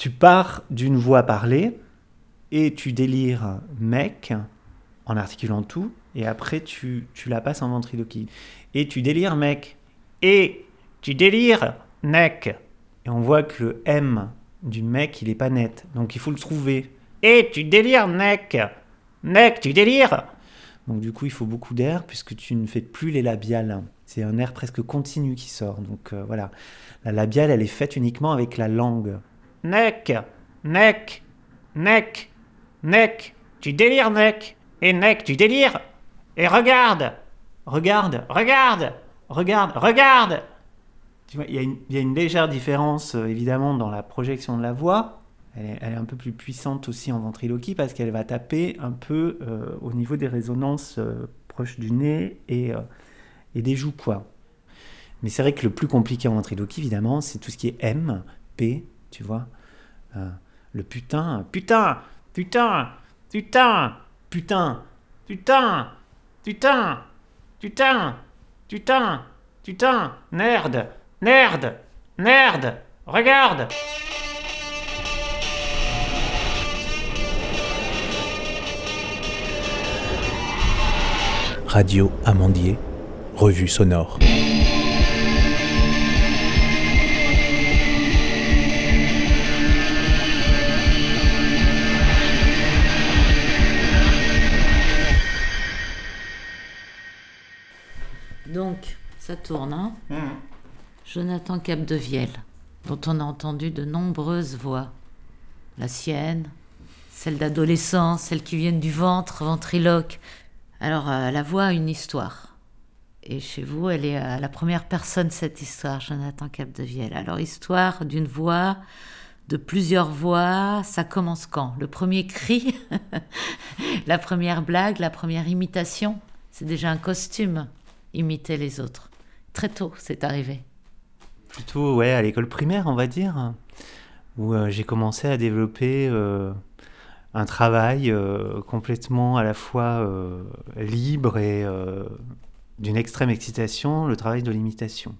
tu pars d'une voix parlée et tu délires mec en articulant tout, et après tu, tu la passes en ventriloquie. Et tu délires mec, et tu délires mec. Et on voit que le M du mec, il est pas net, donc il faut le trouver. Et tu délires mec, mec, tu délires. Donc du coup, il faut beaucoup d'air puisque tu ne fais plus les labiales. C'est un air presque continu qui sort. Donc euh, voilà, la labiale, elle est faite uniquement avec la langue. Nec, nec, nec, nec, tu délires, nec. Et nec, tu délires. Et regarde, regarde, regarde, regarde, regarde. Tu vois, il y, a une- légère différence, euh, évidemment, dans la projection de la voix. Elle est, un peu plus puissante aussi en ventriloquie parce qu'elle va taper un peu euh, au niveau des résonances euh, proches du nez et, et des joues, quoi. Mais c'est vrai que le plus compliqué en ventriloquie, évidemment, c'est tout ce qui est M, P, tu vois. Euh, le putain, putain, putain, putain, putain, putain, putain, putain, putain, putain, merde, merde, merde, regarde. Radio Amandier, revue sonore. Ça tourne, hein Jonathan Capdevielle, dont on a entendu de nombreuses voix. La sienne, celle d'adolescent, celles qui viennent du ventre, ventriloque. Alors, euh, la voix a une histoire. Et chez vous, elle est à la première personne, cette histoire, Jonathan Capdevielle. Alors, histoire d'une voix, de plusieurs voix, ça commence quand? Le premier cri? La première blague La première imitation? C'est déjà un costume, imiter les autres. Très tôt, c'est arrivé. Plutôt, ouais, à l'école primaire, on va dire, où euh, j'ai commencé à développer euh, un travail euh, complètement à la fois libre et d'une extrême excitation, le travail de l'imitation.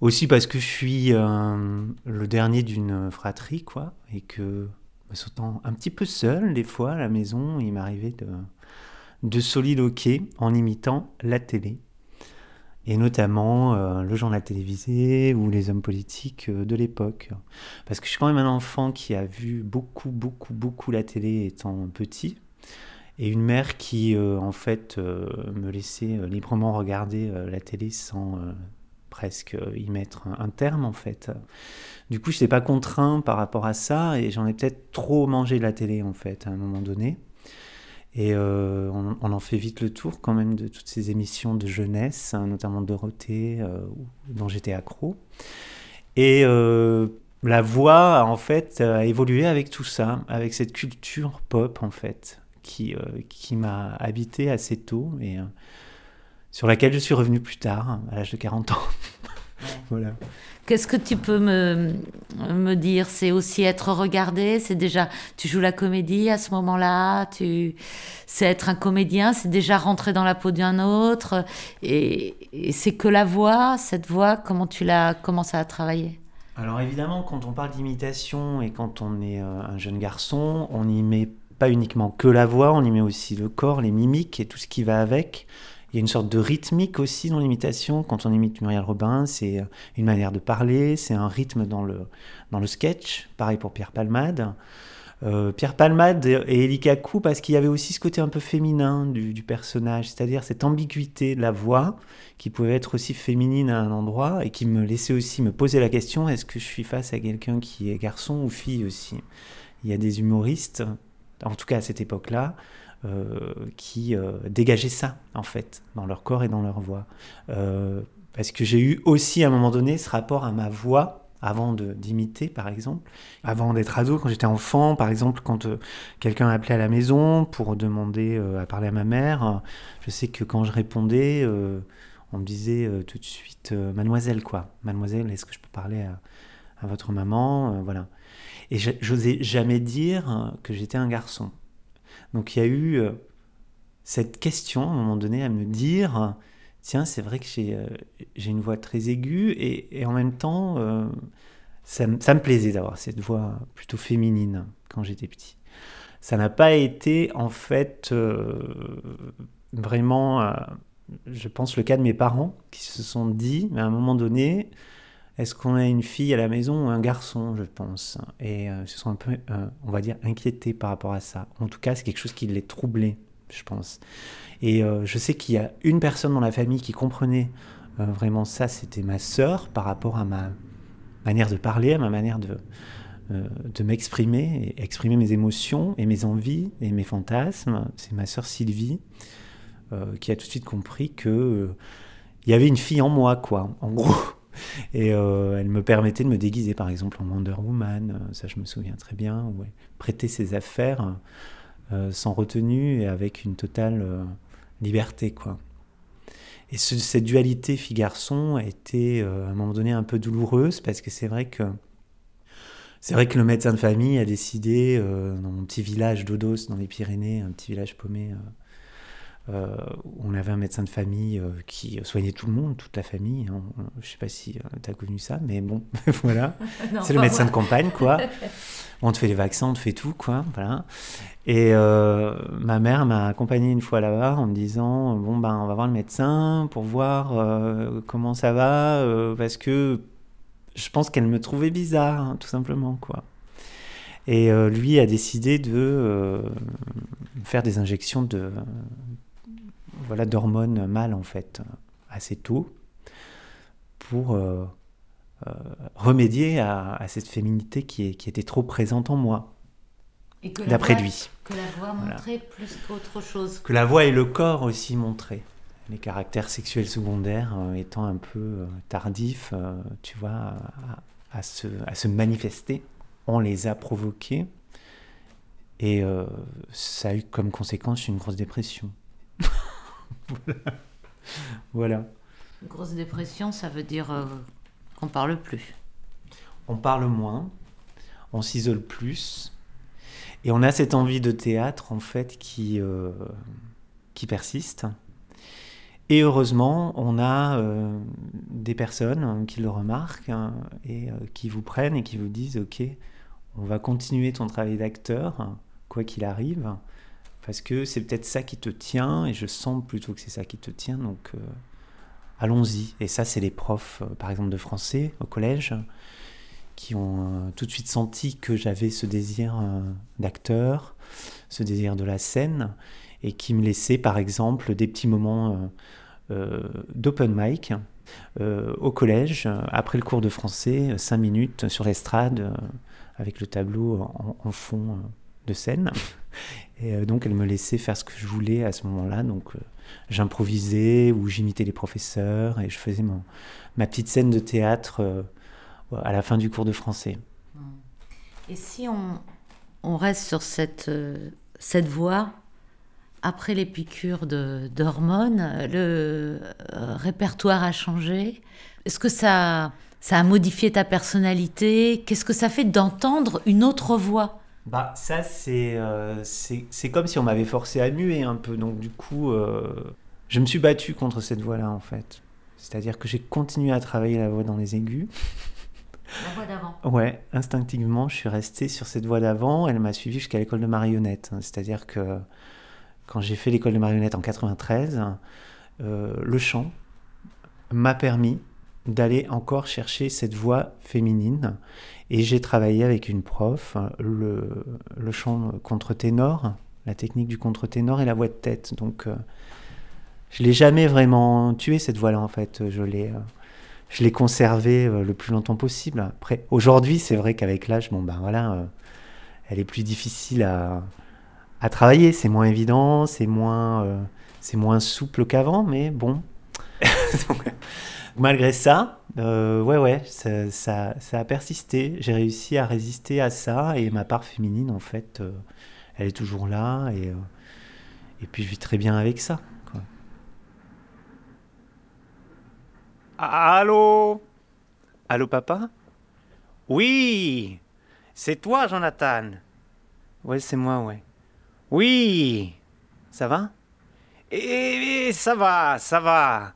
Aussi parce que je suis le dernier d'une fratrie, quoi, et que, me sentant un petit peu seul, des fois, à la maison, il m'arrivait de, de soliloquer en imitant la télé et notamment euh, le journal télévisé ou les hommes politiques euh, de l'époque. Parce que je suis quand même un enfant qui a vu beaucoup, beaucoup, beaucoup la télé étant petit, et une mère qui, euh, en fait, me laissait librement regarder la télé sans presque y mettre un, un terme, en fait. Du coup, je n'étais pas contraint par rapport à ça, et j'en ai peut-être trop mangé de la télé, en fait, à un moment donné. Et euh, on, en fait vite le tour quand même de toutes ces émissions de jeunesse, hein, notamment Dorothée, euh, dont j'étais accro. Et euh, la voix, en fait, a évolué avec tout ça, avec cette culture pop, en fait, qui, qui m'a habité assez tôt et sur laquelle je suis revenu plus tard, à l'âge de 40 ans. voilà. Qu'est-ce que tu peux me, me dire? C'est aussi être regardé? C'est déjà, tu joues la comédie à ce moment-là? Tu, C'est être un comédien? C'est déjà rentrer dans la peau d'un autre? Et, et c'est que la voix, cette voix, comment tu l'as commencé à travailler Alors évidemment, quand on parle d'imitation et quand on est euh, un jeune garçon, on n'y met pas uniquement que la voix, on y met aussi le corps, les mimiques et tout ce qui va avec. Il y a une sorte de rythmique aussi dans l'imitation. Quand on imite Muriel Robin, c'est euh, une manière de parler, c'est un rythme dans le, dans le sketch. Pareil pour Pierre Palmade. Euh, Pierre Palmade et Elie Kakou, parce qu'il y avait aussi ce côté un peu féminin du, du personnage, c'est-à-dire cette ambiguïté de la voix qui pouvait être aussi féminine à un endroit et qui me laissait aussi me poser la question est-ce que je suis face à quelqu'un qui est garçon ou fille aussi? Il y a des humoristes, en tout cas à cette époque-là, qui euh, dégageaient ça en fait dans leur corps et dans leur voix. Euh, parce que j'ai eu aussi à un moment donné ce rapport à ma voix avant d'imiter par exemple, avant d'être ado, quand j'étais enfant, par exemple quand euh, quelqu'un appelait à la maison pour demander euh, à parler à ma mère, euh, je sais que quand je répondais, euh, on me disait euh, tout de suite euh, mademoiselle quoi, mademoiselle, est-ce que je peux parler à, à votre maman, Euh, voilà. Et j'osais jamais dire euh, que j'étais un garçon. Donc il y a eu euh, cette question à un moment donné à me dire tiens, c'est vrai que j'ai euh, une voix très aiguë et, en même temps, euh, ça, me plaisait d'avoir cette voix plutôt féminine quand j'étais petit. Ça n'a pas été en fait euh, vraiment, je pense, le cas de mes parents qui se sont dit, à un moment donné, est-ce qu'on a une fille à la maison ou un garçon, je pense? Et euh, se sont un peu, on va dire, inquiétés par rapport à ça. En tout cas, c'est quelque chose qui les troublait, je pense. Et je sais qu'il y a une personne dans la famille qui comprenait vraiment ça, c'était ma sœur par rapport à ma manière de parler, à ma manière de, euh, de m'exprimer, exprimer mes émotions et mes envies et mes fantasmes. C'est ma sœur Sylvie euh, qui a tout de suite compris que euh, il y avait une fille en moi, quoi, en gros. Et elle me permettait de me déguiser, par exemple, en Wonder Woman, ça je me souviens très bien, ouais. prêter ses affaires sans retenue et avec une totale liberté, quoi. Et cette dualité fille-garçon a été à un moment donné un peu douloureuse parce que c'est vrai que c'est vrai que le médecin de famille a décidé, euh, dans mon petit village d'Odos, dans les Pyrénées, un petit village paumé, euh, euh, on avait un médecin de famille qui soignait tout le monde, toute la famille. Hein. Je ne sais pas si tu as connu ça, mais bon, voilà. c'est le médecin de campagne, quoi. on te fait les vaccins, on te fait tout, quoi. Voilà. Et ma mère m'a accompagné une fois là-bas en me disant Bon, ben, on va voir le médecin pour voir comment ça va, parce que je pense qu'elle me trouvait bizarre, hein, tout simplement, quoi. Et euh, lui a décidé de euh, faire des injections de voilà d'hormones mâles en fait assez tôt pour euh, remédier à, cette féminité qui, qui, était trop présente en moi. D'après lui. Que la voix montrait plus qu'autre chose. Que la voix et le corps aussi montraient les caractères sexuels secondaires euh, étant un peu euh, tardifs, euh, tu vois, à, se, à, se, manifester. On les a provoqués et ça a eu comme conséquence une grosse dépression. voilà. Une grosse dépression, ça veut dire qu'on parle plus. On parle moins, on s'isole plus, et on a cette envie de théâtre en fait qui, qui persiste et heureusement, on a euh, des personnes qui le remarquent hein, et euh, qui vous prennent et qui vous disent Ok, on va continuer ton travail d'acteur, quoi qu'il arrive, parce que c'est peut-être ça qui te tient, et je sens plutôt que c'est ça qui te tient, donc euh, allons-y. Et ça, c'est les profs, par exemple, de français au collège, qui ont tout de suite senti que j'avais ce désir d'acteur, ce désir de la scène, et qui me laissait par exemple des petits moments euh, euh, d'open mic euh, au collège, après le cours de français, cinq minutes sur l'estrade avec le tableau en, fond de scène. Et donc elle me laissait faire ce que je voulais à ce moment-là. Donc j'improvisais ou j'imitais les professeurs et je faisais mon, ma petite scène de théâtre à la fin du cours de français. Et si on, on reste sur cette, cette voie, après les piqûres d'hormones, le euh, répertoire a changé. Est-ce que ça, ça a modifié ta personnalité? Qu'est-ce que ça fait d'entendre une autre voix? Bah, ça, euh, c'est c'est comme si on m'avait forcé à muer un peu. Donc, du coup, euh, je me suis battu contre cette voix-là, en fait. C'est-à-dire que j'ai continué à travailler la voix dans les aigus. La voix d'avant. Ouais, instinctivement, je suis resté sur cette voix d'avant. Elle m'a suivi jusqu'à l'école de marionnette. C'est-à-dire que quand j'ai fait l'école de marionnette en 93, euh, le chant m'a permis d'aller encore chercher cette voix féminine. Et j'ai travaillé avec une prof, le, le chant contre-ténor, la technique du contre-ténor et la voix de tête. Donc, euh, je l'ai jamais vraiment tué cette voix-là, en fait. Je l'ai, euh, conservée le plus longtemps possible. Après, aujourd'hui, c'est vrai qu'avec l'âge, bon, ben voilà, elle est plus difficile à, à travailler. C'est moins évident, c'est moins, euh, c'est moins souple qu'avant, mais bon. Malgré ça, euh, ouais, ouais, ça, a persisté. J'ai réussi à résister à ça et ma part féminine, en fait, euh, elle est toujours là et, et puis je vis très bien avec ça. Quoi. Allô? Allô, papa? Oui C'est toi, Jonathan Ouais, c'est moi, ouais. Oui Ça va? Et, ça va, ça va.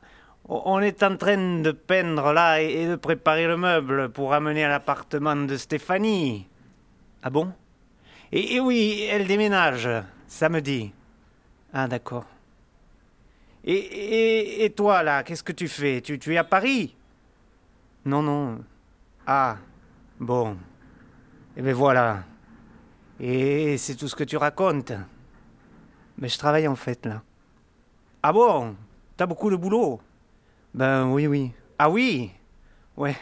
On est en train de peindre là et de préparer le meuble pour amener à l'appartement de Stéphanie. Ah bon? Et, oui, elle déménage samedi. Ah d'accord. Et, toi là, qu'est-ce que tu fais? Tu, tu es à Paris? Non, non. Ah, bon. Eh ben voilà. Et c'est tout ce que tu racontes. Mais je travaille en fait là. Ah bon? T'as beaucoup de boulot? Ben oui, oui. Ah oui? Ouais.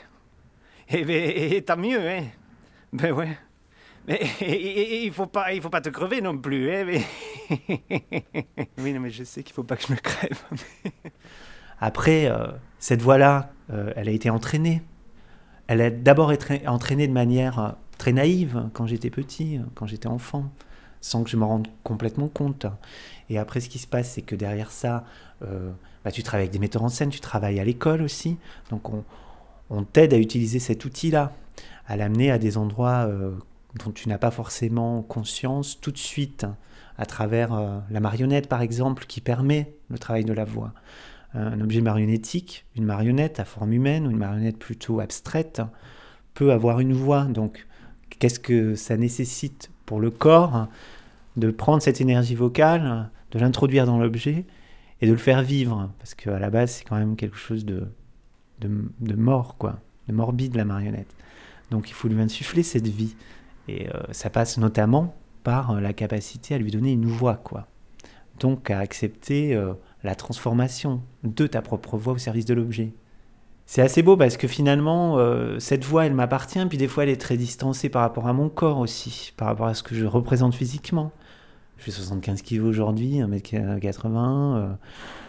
Eh ben, tant mieux, hein Ben ouais. Mais il faut pas, il faut pas te crever non plus, hein mais... Oui, non, mais je sais qu'il faut pas que je me crève. Après, euh, cette voix-là, euh, elle a été entraînée. Elle a d'abord été entraînée de manière euh, très naïve quand j'étais petit, quand j'étais enfant, sans que je me rende complètement compte. Et après, ce qui se passe, c'est que derrière ça, euh, bah, tu travailles avec des metteurs en scène, tu travailles à l'école aussi. Donc, on, on t'aide à utiliser cet outil-là, à l'amener à des endroits euh, dont tu n'as pas forcément conscience tout de suite, à travers euh, la marionnette, par exemple, qui permet le travail de la voix. Un objet marionnettique, une marionnette à forme humaine ou une marionnette plutôt abstraite, peut avoir une voix. Donc, qu'est-ce que ça nécessite pour le corps de prendre cette énergie vocale, de l'introduire dans l'objet et de le faire vivre. Parce qu'à la base, c'est quand même quelque chose de, de, mort, quoi, de morbide, la marionnette. Donc il faut lui insuffler cette vie. Et euh, ça passe notamment par euh, la capacité à lui donner une voix, quoi. Donc à accepter euh, la transformation de ta propre voix au service de l'objet c'est assez beau parce que finalement, euh, cette voix, elle m'appartient, puis des fois, elle est très distancée par rapport à mon corps aussi, par rapport à ce que je représente physiquement. Je fais 75 kg aujourd'hui, 1m80, euh,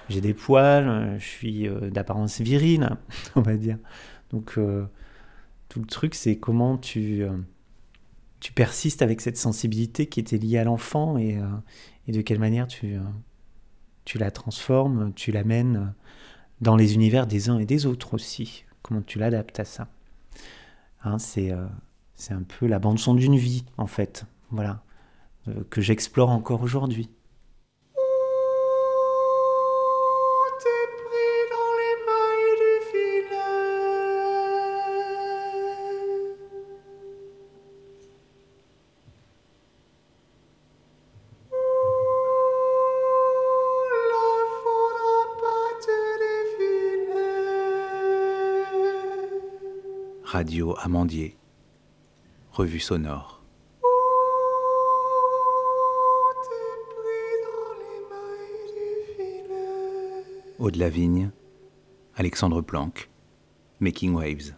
j'ai des poils, euh, je suis d'apparence virile, on va dire. Donc, tout le truc, c'est comment tu, tu persistes avec cette sensibilité qui était liée à l'enfant et, et, de quelle manière tu, tu la transformes, tu l'amènes dans les univers des uns et des autres aussi. Comment tu l'adaptes à ça hein, C'est euh, c'est un peu la bande-son d'une vie, en fait, voilà, euh, que j'explore encore aujourd'hui. Radio Amandier, revue sonore. Au de la vigne, Alexandre Planck, Making Waves.